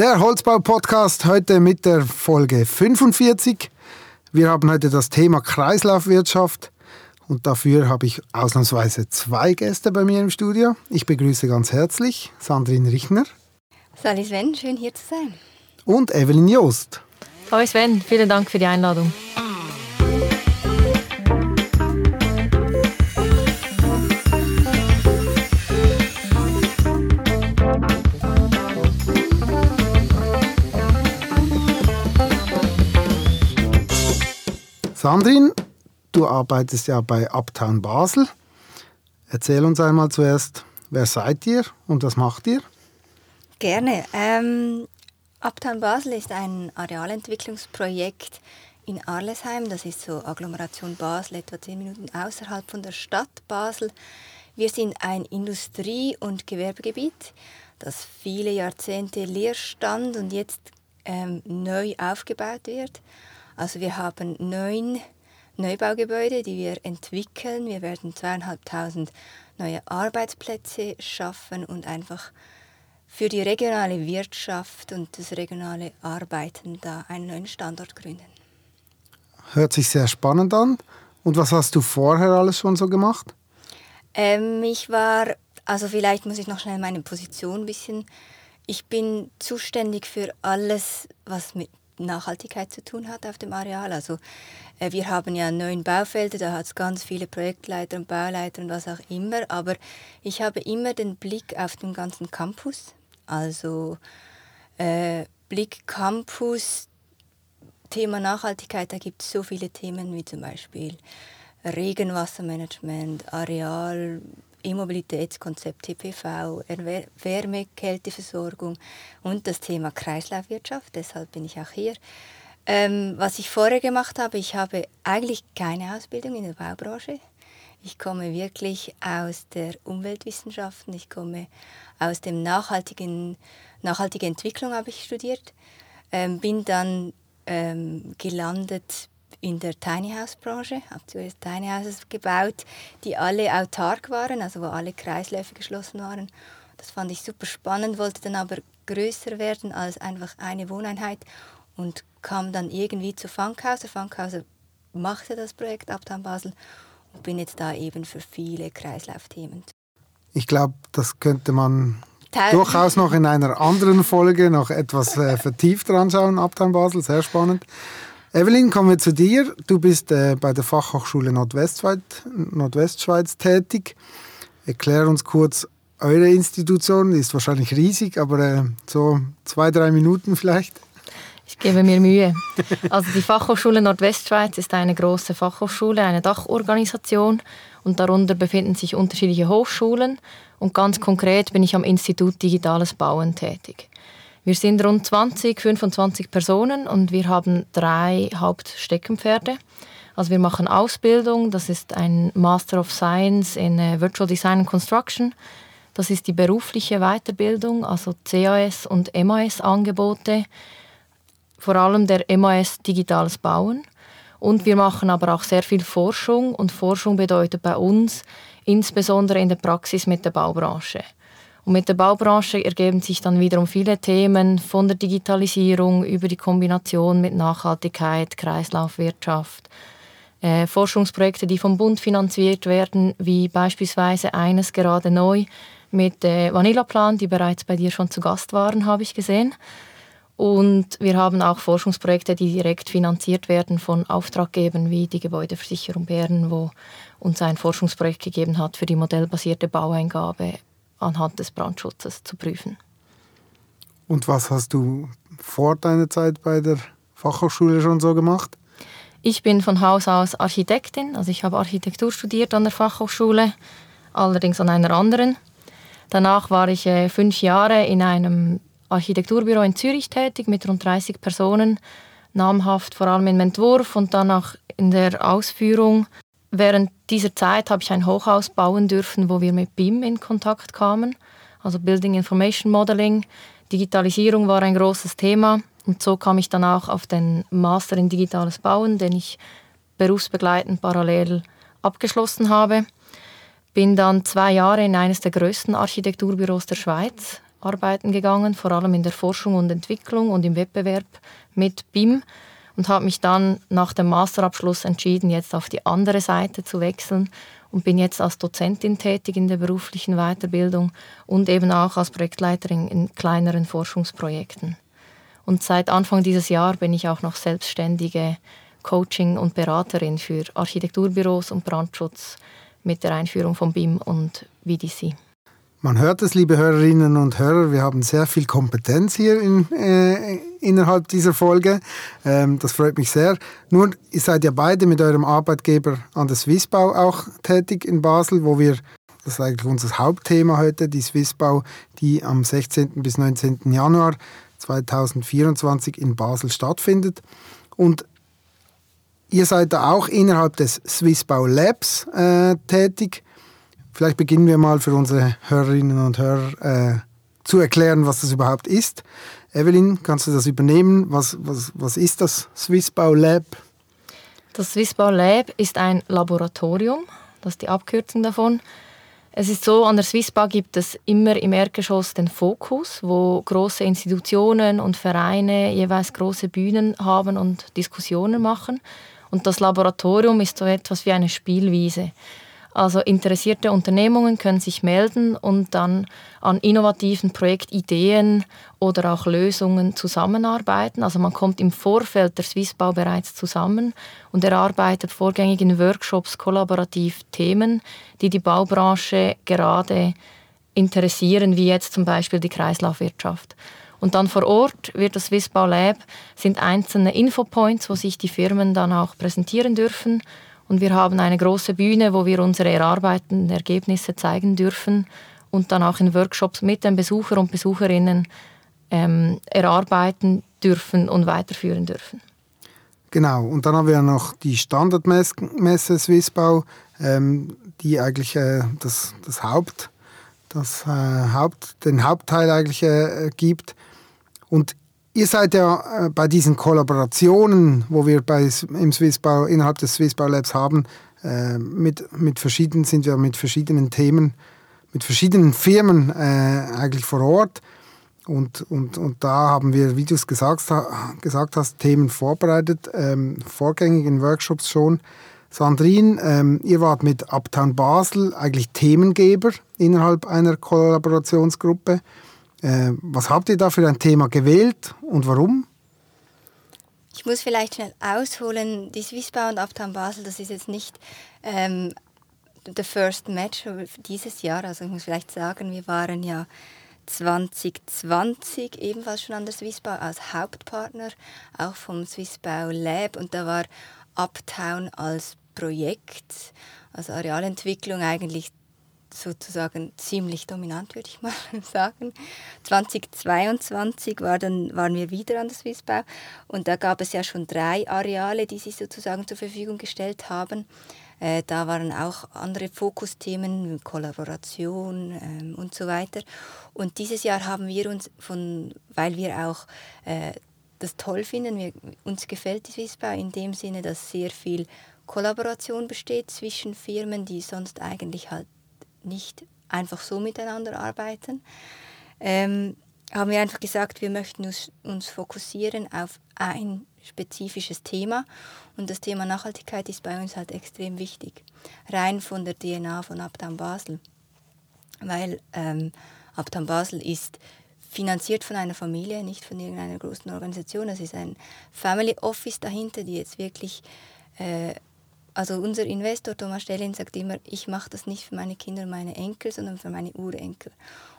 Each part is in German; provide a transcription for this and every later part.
Der Holzbau-Podcast heute mit der Folge 45. Wir haben heute das Thema Kreislaufwirtschaft und dafür habe ich ausnahmsweise zwei Gäste bei mir im Studio. Ich begrüße ganz herzlich Sandrine Richner. Salut Sven, schön hier zu sein. Und Evelyn Joost. Hallo Sven, vielen Dank für die Einladung. Sandrine, du arbeitest ja bei Uptown Basel. Erzähl uns einmal zuerst, wer seid ihr und was macht ihr? Gerne. Ähm, Uptown Basel ist ein Arealentwicklungsprojekt in Arlesheim. Das ist so Agglomeration Basel, etwa zehn Minuten außerhalb von der Stadt Basel. Wir sind ein Industrie- und Gewerbegebiet, das viele Jahrzehnte leer stand und jetzt ähm, neu aufgebaut wird. Also wir haben neun Neubaugebäude, die wir entwickeln. Wir werden zweieinhalbtausend neue Arbeitsplätze schaffen und einfach für die regionale Wirtschaft und das regionale Arbeiten da einen neuen Standort gründen. Hört sich sehr spannend an. Und was hast du vorher alles schon so gemacht? Ähm, ich war, also vielleicht muss ich noch schnell meine Position ein bisschen. Ich bin zuständig für alles, was mit Nachhaltigkeit zu tun hat auf dem Areal. Also äh, wir haben ja neun Baufelder, da hat es ganz viele Projektleiter und Bauleiter und was auch immer, aber ich habe immer den Blick auf den ganzen Campus. Also äh, Blick Campus, Thema Nachhaltigkeit, da gibt es so viele Themen wie zum Beispiel Regenwassermanagement, Areal, E-Mobilitätskonzept, TPV, Wärme, Kälteversorgung und das Thema Kreislaufwirtschaft. Deshalb bin ich auch hier. Ähm, was ich vorher gemacht habe, ich habe eigentlich keine Ausbildung in der Baubranche. Ich komme wirklich aus der Umweltwissenschaften, ich komme aus dem nachhaltigen, nachhaltige Entwicklung habe ich studiert, ähm, bin dann ähm, gelandet in der Tiny House Branche, habe zuerst Tiny Houses gebaut, die alle autark waren, also wo alle Kreisläufe geschlossen waren. Das fand ich super spannend, wollte dann aber größer werden als einfach eine Wohneinheit und kam dann irgendwie zu Funkhauser. Funkhauser machte das Projekt Uptown Basel und bin jetzt da eben für viele Kreislaufthemen. Ich glaube, das könnte man Teil durchaus noch in einer anderen Folge noch etwas äh, vertieft anschauen, Uptown Basel, sehr spannend. Evelyn, kommen wir zu dir. Du bist äh, bei der Fachhochschule Nordwestschweiz, Nordwestschweiz tätig. Erklär uns kurz eure Institution. Die ist wahrscheinlich riesig, aber äh, so zwei, drei Minuten vielleicht. Ich gebe mir Mühe. Also die Fachhochschule Nordwestschweiz ist eine große Fachhochschule, eine Dachorganisation und darunter befinden sich unterschiedliche Hochschulen und ganz konkret bin ich am Institut Digitales Bauen tätig. Wir sind rund 20, 25 Personen und wir haben drei Hauptsteckenpferde. Also wir machen Ausbildung, das ist ein Master of Science in äh, Virtual Design and Construction. Das ist die berufliche Weiterbildung, also CAS und MAS-Angebote, vor allem der MAS Digitales Bauen. Und wir machen aber auch sehr viel Forschung und Forschung bedeutet bei uns insbesondere in der Praxis mit der Baubranche. Und mit der Baubranche ergeben sich dann wiederum viele Themen von der Digitalisierung über die Kombination mit Nachhaltigkeit, Kreislaufwirtschaft, äh, Forschungsprojekte, die vom Bund finanziert werden, wie beispielsweise eines gerade neu mit äh, Vanillaplan, die bereits bei dir schon zu Gast waren, habe ich gesehen. Und wir haben auch Forschungsprojekte, die direkt finanziert werden von Auftraggebern wie die Gebäudeversicherung Bern, wo uns ein Forschungsprojekt gegeben hat für die modellbasierte Baueingabe anhand des Brandschutzes zu prüfen. Und was hast du vor deiner Zeit bei der Fachhochschule schon so gemacht? Ich bin von Haus aus Architektin, also ich habe Architektur studiert an der Fachhochschule, allerdings an einer anderen. Danach war ich äh, fünf Jahre in einem Architekturbüro in Zürich tätig mit rund 30 Personen, namhaft vor allem im Entwurf und dann auch in der Ausführung Während dieser Zeit habe ich ein Hochhaus bauen dürfen, wo wir mit BIM in Kontakt kamen, also Building Information Modeling. Digitalisierung war ein großes Thema und so kam ich dann auch auf den Master in digitales Bauen, den ich berufsbegleitend parallel abgeschlossen habe. Bin dann zwei Jahre in eines der größten Architekturbüros der Schweiz arbeiten gegangen, vor allem in der Forschung und Entwicklung und im Wettbewerb mit BIM und habe mich dann nach dem Masterabschluss entschieden, jetzt auf die andere Seite zu wechseln und bin jetzt als Dozentin tätig in der beruflichen Weiterbildung und eben auch als Projektleiterin in kleineren Forschungsprojekten. Und seit Anfang dieses Jahr bin ich auch noch selbstständige Coaching und Beraterin für Architekturbüros und Brandschutz mit der Einführung von BIM und VDC. Man hört es, liebe Hörerinnen und Hörer, wir haben sehr viel Kompetenz hier in, äh, innerhalb dieser Folge. Ähm, das freut mich sehr. Nur, ihr seid ja beide mit eurem Arbeitgeber an der Swissbau auch tätig in Basel, wo wir, das ist eigentlich unser Hauptthema heute, die Swissbau, die am 16. bis 19. Januar 2024 in Basel stattfindet. Und ihr seid da auch innerhalb des Swissbau Labs äh, tätig. Vielleicht beginnen wir mal für unsere Hörerinnen und Hörer äh, zu erklären, was das überhaupt ist. Evelyn, kannst du das übernehmen? Was, was, was ist das Swissbau Lab? Das Swissbau Lab ist ein Laboratorium, das ist die Abkürzung davon. Es ist so, an der Swissbau gibt es immer im Erdgeschoss den Fokus, wo große Institutionen und Vereine jeweils große Bühnen haben und Diskussionen machen. Und das Laboratorium ist so etwas wie eine Spielwiese. Also interessierte Unternehmungen können sich melden und dann an innovativen Projektideen oder auch Lösungen zusammenarbeiten. Also man kommt im Vorfeld der Swissbau bereits zusammen und erarbeitet vorgängig in Workshops kollaborativ Themen, die die Baubranche gerade interessieren, wie jetzt zum Beispiel die Kreislaufwirtschaft. Und dann vor Ort wird das Swissbau Lab sind einzelne Infopoints, wo sich die Firmen dann auch präsentieren dürfen und wir haben eine große Bühne, wo wir unsere erarbeiteten Ergebnisse zeigen dürfen und dann auch in Workshops mit den Besuchern und Besucherinnen ähm, erarbeiten dürfen und weiterführen dürfen. Genau, und dann haben wir noch die Standardmesse Swissbau, ähm, die eigentlich äh, das, das Haupt, das, äh, Haupt, den Hauptteil eigentlich äh, gibt. Und Ihr seid ja äh, bei diesen Kollaborationen, wo wir bei, im Swissbau, innerhalb des Swissbau Labs haben, äh, mit, mit verschiedenen, sind wir mit verschiedenen Themen, mit verschiedenen Firmen äh, eigentlich vor Ort. Und, und, und da haben wir, wie du es gesagt, gesagt hast, Themen vorbereitet, ähm, vorgängig in Workshops schon. Sandrine, ähm, ihr wart mit Uptown Basel eigentlich Themengeber innerhalb einer Kollaborationsgruppe. Äh, was habt ihr da für ein Thema gewählt und warum? Ich muss vielleicht schnell ausholen. Die Swissbau und Uptown Basel, das ist jetzt nicht ähm, the first match dieses Jahr. Also ich muss vielleicht sagen, wir waren ja 2020 ebenfalls schon an der Swissbau als Hauptpartner, auch vom Swissbau Lab. Und da war Uptown als Projekt, als Arealentwicklung eigentlich sozusagen ziemlich dominant, würde ich mal sagen. 2022 war dann, waren wir wieder an der Swissbau und da gab es ja schon drei Areale, die sie sozusagen zur Verfügung gestellt haben. Äh, da waren auch andere Fokusthemen, Kollaboration ähm, und so weiter. Und dieses Jahr haben wir uns, von, weil wir auch äh, das toll finden, wir, uns gefällt die Swissbau in dem Sinne, dass sehr viel Kollaboration besteht zwischen Firmen, die sonst eigentlich halt nicht einfach so miteinander arbeiten, ähm, haben wir einfach gesagt, wir möchten uns, uns fokussieren auf ein spezifisches Thema. Und das Thema Nachhaltigkeit ist bei uns halt extrem wichtig, rein von der DNA von Abtam Basel, weil ähm, Abtam Basel ist finanziert von einer Familie, nicht von irgendeiner großen Organisation. Es ist ein Family Office dahinter, die jetzt wirklich äh, also unser Investor Thomas Stellin sagt immer, ich mache das nicht für meine Kinder und meine Enkel, sondern für meine Urenkel.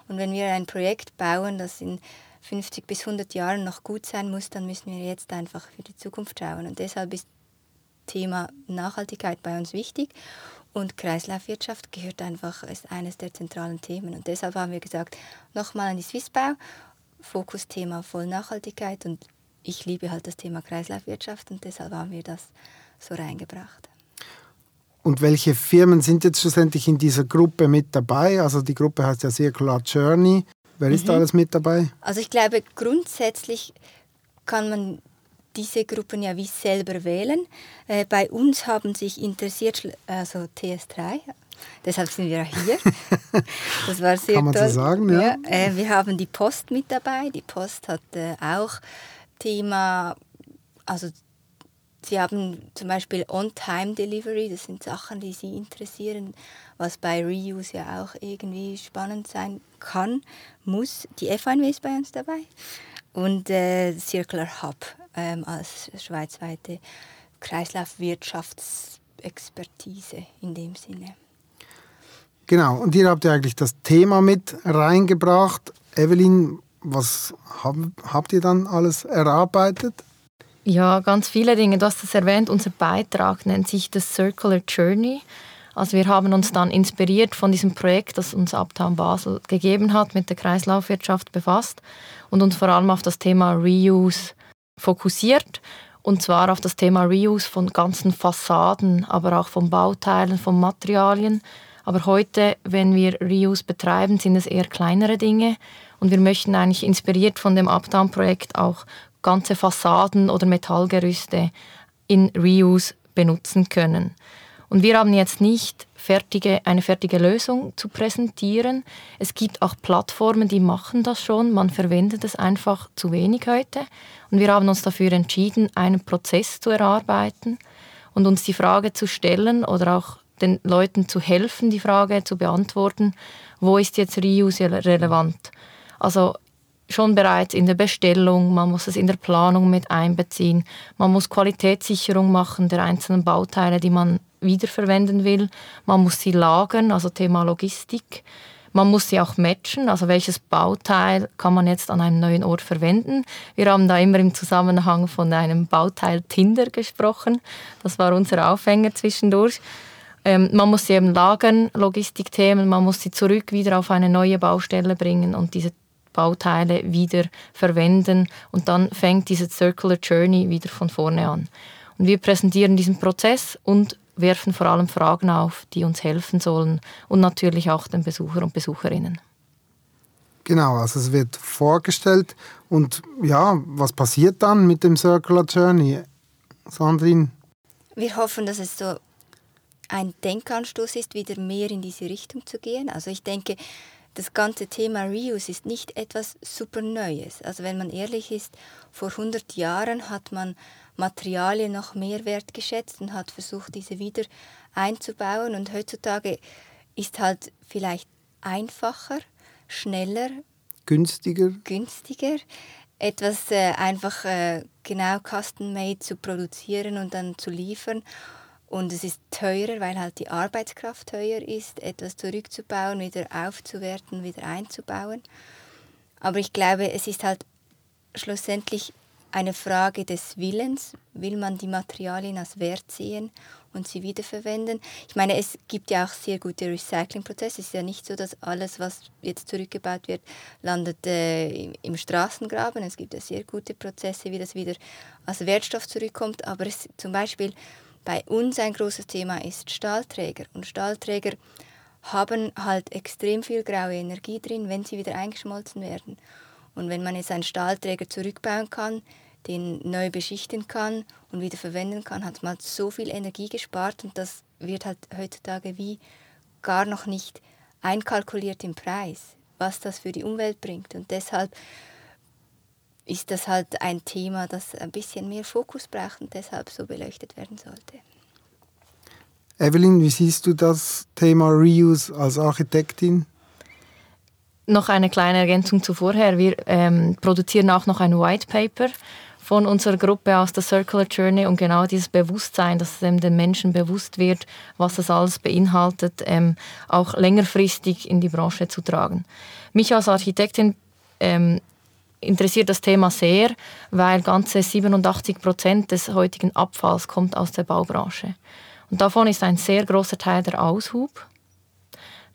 Und wenn wir ein Projekt bauen, das in 50 bis 100 Jahren noch gut sein muss, dann müssen wir jetzt einfach für die Zukunft schauen. Und deshalb ist Thema Nachhaltigkeit bei uns wichtig und Kreislaufwirtschaft gehört einfach, ist eines der zentralen Themen. Und deshalb haben wir gesagt, nochmal an die Swissbau, Fokusthema voll Nachhaltigkeit und ich liebe halt das Thema Kreislaufwirtschaft und deshalb haben wir das so reingebracht. Und welche Firmen sind jetzt schlussendlich in dieser Gruppe mit dabei? Also die Gruppe heißt ja Circular Journey. Wer ist da mhm. alles mit dabei? Also ich glaube, grundsätzlich kann man diese Gruppen ja wie selber wählen. Äh, bei uns haben sich interessiert, also TS3, Deshalb sind wir hier. Das war sehr Kann man toll. so sagen, ja. ja äh, wir haben die Post mit dabei. Die Post hat äh, auch Thema, also Sie haben zum Beispiel On-Time-Delivery, das sind Sachen, die Sie interessieren, was bei Reuse ja auch irgendwie spannend sein kann, muss. Die FNW ist bei uns dabei und äh, Circular Hub ähm, als schweizweite Kreislaufwirtschaftsexpertise in dem Sinne. Genau, und ihr habt ja eigentlich das Thema mit reingebracht. Evelyn, was hab, habt ihr dann alles erarbeitet? Ja, ganz viele Dinge. Du hast es erwähnt, unser Beitrag nennt sich The Circular Journey. Also wir haben uns dann inspiriert von diesem Projekt, das uns Uptown Basel gegeben hat, mit der Kreislaufwirtschaft befasst und uns vor allem auf das Thema Reuse fokussiert. Und zwar auf das Thema Reuse von ganzen Fassaden, aber auch von Bauteilen, von Materialien. Aber heute, wenn wir Reuse betreiben, sind es eher kleinere Dinge. Und wir möchten eigentlich inspiriert von dem Uptown-Projekt auch ganze Fassaden oder Metallgerüste in Reuse benutzen können. Und wir haben jetzt nicht fertige, eine fertige Lösung zu präsentieren. Es gibt auch Plattformen, die machen das schon. Man verwendet es einfach zu wenig heute. Und wir haben uns dafür entschieden, einen Prozess zu erarbeiten und uns die Frage zu stellen oder auch den Leuten zu helfen, die Frage zu beantworten, wo ist jetzt Reuse relevant? Also schon bereits in der Bestellung, man muss es in der Planung mit einbeziehen, man muss Qualitätssicherung machen der einzelnen Bauteile, die man wiederverwenden will, man muss sie lagern, also Thema Logistik, man muss sie auch matchen, also welches Bauteil kann man jetzt an einem neuen Ort verwenden. Wir haben da immer im Zusammenhang von einem Bauteil Tinder gesprochen, das war unser Aufhänger zwischendurch. Ähm, man muss sie eben lagern, Logistikthemen, man muss sie zurück wieder auf eine neue Baustelle bringen und diese Bauteile wieder verwenden und dann fängt diese Circular Journey wieder von vorne an. Und wir präsentieren diesen Prozess und werfen vor allem Fragen auf, die uns helfen sollen und natürlich auch den Besucher und Besucherinnen. Genau, also es wird vorgestellt und ja, was passiert dann mit dem Circular Journey? Sandrine? Wir hoffen, dass es so ein Denkanstoß ist, wieder mehr in diese Richtung zu gehen. Also ich denke, das ganze Thema Reuse ist nicht etwas super Neues. Also wenn man ehrlich ist, vor 100 Jahren hat man Materialien noch mehr wertgeschätzt und hat versucht, diese wieder einzubauen. Und heutzutage ist halt vielleicht einfacher, schneller, günstiger, günstiger etwas äh, einfach äh, genau custom-made zu produzieren und dann zu liefern. Und es ist teurer, weil halt die Arbeitskraft teuer ist, etwas zurückzubauen, wieder aufzuwerten, wieder einzubauen. Aber ich glaube, es ist halt schlussendlich eine Frage des Willens. Will man die Materialien als Wert sehen und sie wiederverwenden? Ich meine, es gibt ja auch sehr gute Recyclingprozesse. Es ist ja nicht so, dass alles, was jetzt zurückgebaut wird, landet äh, im Straßengraben. Es gibt ja sehr gute Prozesse, wie das wieder als Wertstoff zurückkommt. Aber es, zum Beispiel bei uns ein großes Thema ist Stahlträger. Und Stahlträger haben halt extrem viel graue Energie drin, wenn sie wieder eingeschmolzen werden. Und wenn man jetzt einen Stahlträger zurückbauen kann, den neu beschichten kann und wieder verwenden kann, hat man so viel Energie gespart und das wird halt heutzutage wie gar noch nicht einkalkuliert im Preis, was das für die Umwelt bringt. Und deshalb ist das halt ein Thema, das ein bisschen mehr Fokus braucht und deshalb so beleuchtet werden sollte. Evelyn, wie siehst du das Thema Reuse als Architektin? Noch eine kleine Ergänzung zu vorher. Wir ähm, produzieren auch noch ein White Paper von unserer Gruppe aus der Circular Journey und genau dieses Bewusstsein, dass es den Menschen bewusst wird, was das alles beinhaltet, ähm, auch längerfristig in die Branche zu tragen. Mich als Architektin ähm, interessiert das Thema sehr, weil ganze 87 Prozent des heutigen Abfalls kommt aus der Baubranche. Und davon ist ein sehr großer Teil der Aushub.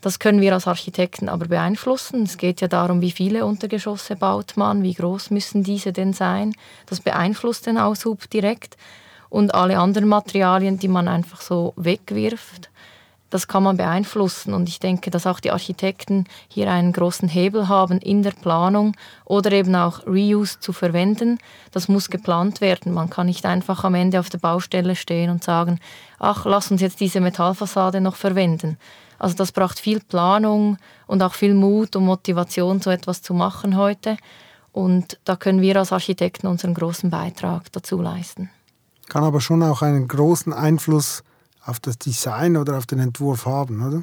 Das können wir als Architekten aber beeinflussen. Es geht ja darum, wie viele Untergeschosse baut man, wie groß müssen diese denn sein. Das beeinflusst den Aushub direkt. Und alle anderen Materialien, die man einfach so wegwirft, das kann man beeinflussen. Und ich denke, dass auch die Architekten hier einen großen Hebel haben in der Planung oder eben auch Reuse zu verwenden. Das muss geplant werden. Man kann nicht einfach am Ende auf der Baustelle stehen und sagen, ach, lass uns jetzt diese Metallfassade noch verwenden. Also das braucht viel Planung und auch viel Mut und Motivation, so etwas zu machen heute. Und da können wir als Architekten unseren großen Beitrag dazu leisten. Kann aber schon auch einen großen Einfluss auf das Design oder auf den Entwurf haben, oder?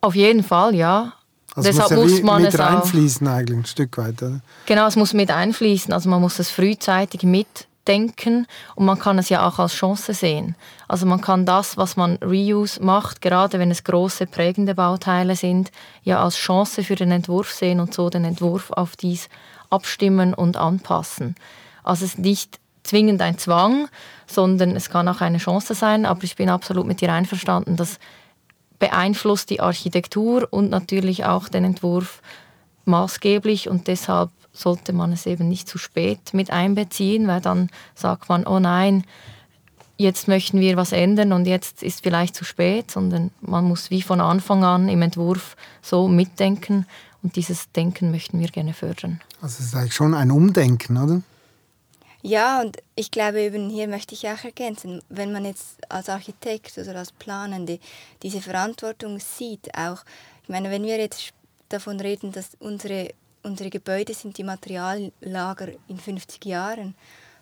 Auf jeden Fall, ja. Also Deshalb muss, ja muss man mit es reinfließen auch, eigentlich ein Stück weit, oder? Genau, es muss mit einfließen. Also man muss es frühzeitig mitdenken und man kann es ja auch als Chance sehen. Also man kann das, was man Reuse macht, gerade wenn es große prägende Bauteile sind, ja als Chance für den Entwurf sehen und so den Entwurf auf dies abstimmen und anpassen. Also es ist nicht zwingend ein Zwang, sondern es kann auch eine Chance sein. Aber ich bin absolut mit dir einverstanden, dass beeinflusst die Architektur und natürlich auch den Entwurf maßgeblich und deshalb sollte man es eben nicht zu spät mit einbeziehen, weil dann sagt man, oh nein, jetzt möchten wir was ändern und jetzt ist vielleicht zu spät, sondern man muss wie von Anfang an im Entwurf so mitdenken und dieses Denken möchten wir gerne fördern. Also es ist eigentlich schon ein Umdenken, oder? Ja, und ich glaube eben hier möchte ich auch ergänzen, wenn man jetzt als Architekt oder als Planende diese Verantwortung sieht, auch, ich meine, wenn wir jetzt davon reden, dass unsere, unsere Gebäude sind die Materiallager in 50 Jahren,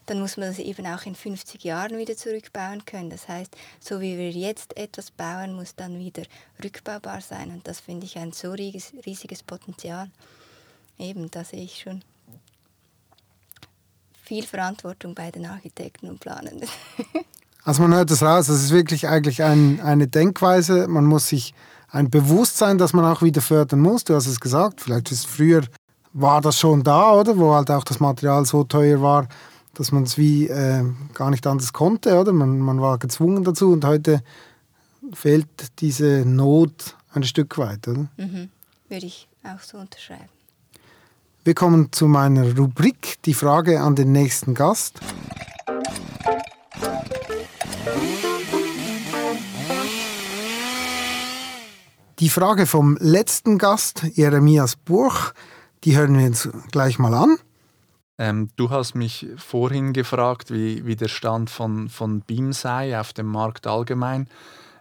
dann muss man das eben auch in 50 Jahren wieder zurückbauen können. Das heißt, so wie wir jetzt etwas bauen, muss dann wieder rückbaubar sein. Und das finde ich ein so riesiges, riesiges Potenzial. Eben, da sehe ich schon viel Verantwortung bei den Architekten und Planenden. also man hört es raus, es ist wirklich eigentlich ein, eine Denkweise, man muss sich ein Bewusstsein, das man auch wieder fördern muss. Du hast es gesagt, vielleicht ist früher war das schon da, oder? Wo halt auch das Material so teuer war, dass man es wie äh, gar nicht anders konnte, oder? Man, man war gezwungen dazu und heute fehlt diese Not ein Stück weit, oder? Mhm. Würde ich auch so unterschreiben. Wir kommen zu meiner Rubrik, die Frage an den nächsten Gast. Die Frage vom letzten Gast, Jeremias Burch, die hören wir uns gleich mal an. Ähm, du hast mich vorhin gefragt, wie, wie der Stand von, von BIM sei auf dem Markt allgemein.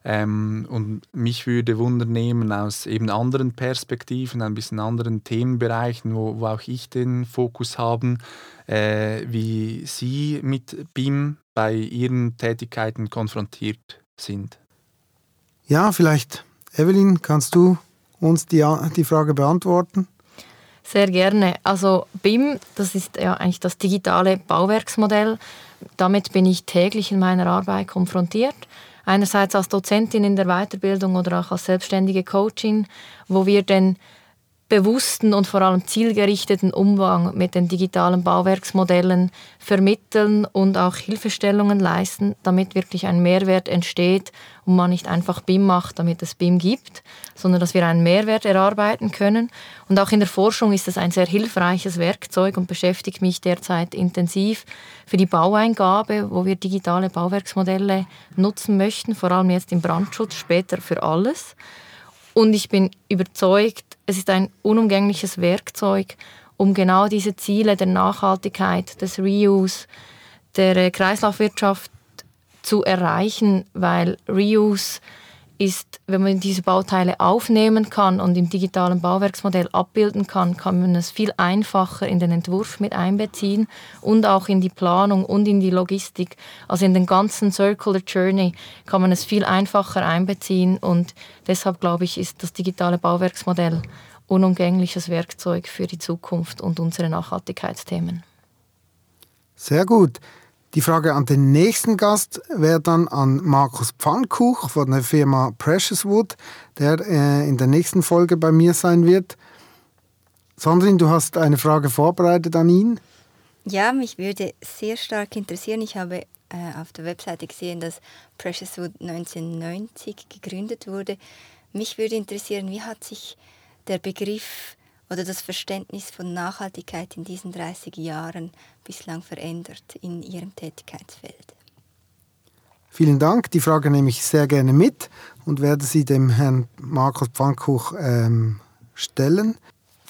Ähm, und mich würde Wunder nehmen aus eben anderen Perspektiven, ein bisschen anderen Themenbereichen, wo, wo auch ich den Fokus habe, äh, wie Sie mit BIM bei Ihren Tätigkeiten konfrontiert sind. Ja, vielleicht, Evelyn, kannst du uns die, die Frage beantworten? Sehr gerne. Also BIM, das ist ja eigentlich das digitale Bauwerksmodell. Damit bin ich täglich in meiner Arbeit konfrontiert einerseits als Dozentin in der Weiterbildung oder auch als selbstständige Coaching, wo wir den bewussten und vor allem zielgerichteten Umgang mit den digitalen Bauwerksmodellen vermitteln und auch Hilfestellungen leisten, damit wirklich ein Mehrwert entsteht und man nicht einfach BIM macht, damit es BIM gibt, sondern dass wir einen Mehrwert erarbeiten können. Und auch in der Forschung ist es ein sehr hilfreiches Werkzeug und beschäftigt mich derzeit intensiv für die Baueingabe, wo wir digitale Bauwerksmodelle nutzen möchten, vor allem jetzt im Brandschutz, später für alles. Und ich bin überzeugt, es ist ein unumgängliches Werkzeug, um genau diese Ziele der Nachhaltigkeit, des Reuse, der äh, Kreislaufwirtschaft zu erreichen, weil Reuse ist, wenn man diese Bauteile aufnehmen kann und im digitalen Bauwerksmodell abbilden kann, kann man es viel einfacher in den Entwurf mit einbeziehen und auch in die Planung und in die Logistik. Also in den ganzen Circular Journey kann man es viel einfacher einbeziehen und deshalb glaube ich, ist das digitale Bauwerksmodell unumgängliches Werkzeug für die Zukunft und unsere Nachhaltigkeitsthemen. Sehr gut. Die Frage an den nächsten Gast wäre dann an Markus Pfannkuch von der Firma Precious Wood, der äh, in der nächsten Folge bei mir sein wird. Sandrine, du hast eine Frage vorbereitet an ihn. Ja, mich würde sehr stark interessieren. Ich habe äh, auf der Webseite gesehen, dass Precious Wood 1990 gegründet wurde. Mich würde interessieren, wie hat sich der Begriff oder das Verständnis von Nachhaltigkeit in diesen 30 Jahren bislang verändert in Ihrem Tätigkeitsfeld? Vielen Dank. Die Frage nehme ich sehr gerne mit und werde sie dem Herrn Markus Pfannkuch ähm, stellen.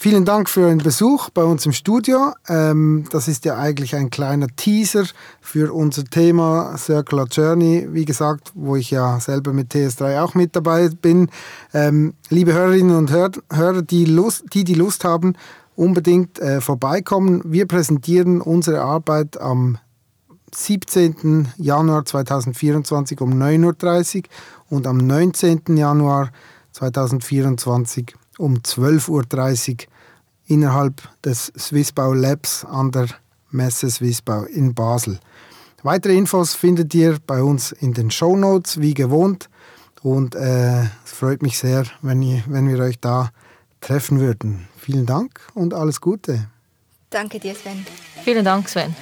Vielen Dank für Ihren Besuch bei uns im Studio. Ähm, das ist ja eigentlich ein kleiner Teaser für unser Thema Circular Journey, wie gesagt, wo ich ja selber mit TS3 auch mit dabei bin. Ähm, liebe Hörerinnen und Hör Hörer, die, Lust, die die Lust haben, unbedingt äh, vorbeikommen. Wir präsentieren unsere Arbeit am 17. Januar 2024 um 9.30 Uhr und am 19. Januar 2024 um 12.30 Uhr innerhalb des Swissbau Labs an der Messe Swissbau in Basel. Weitere Infos findet ihr bei uns in den Show Notes wie gewohnt und äh, es freut mich sehr, wenn, ihr, wenn wir euch da treffen würden. Vielen Dank und alles Gute. Danke dir, Sven. Vielen Dank, Sven.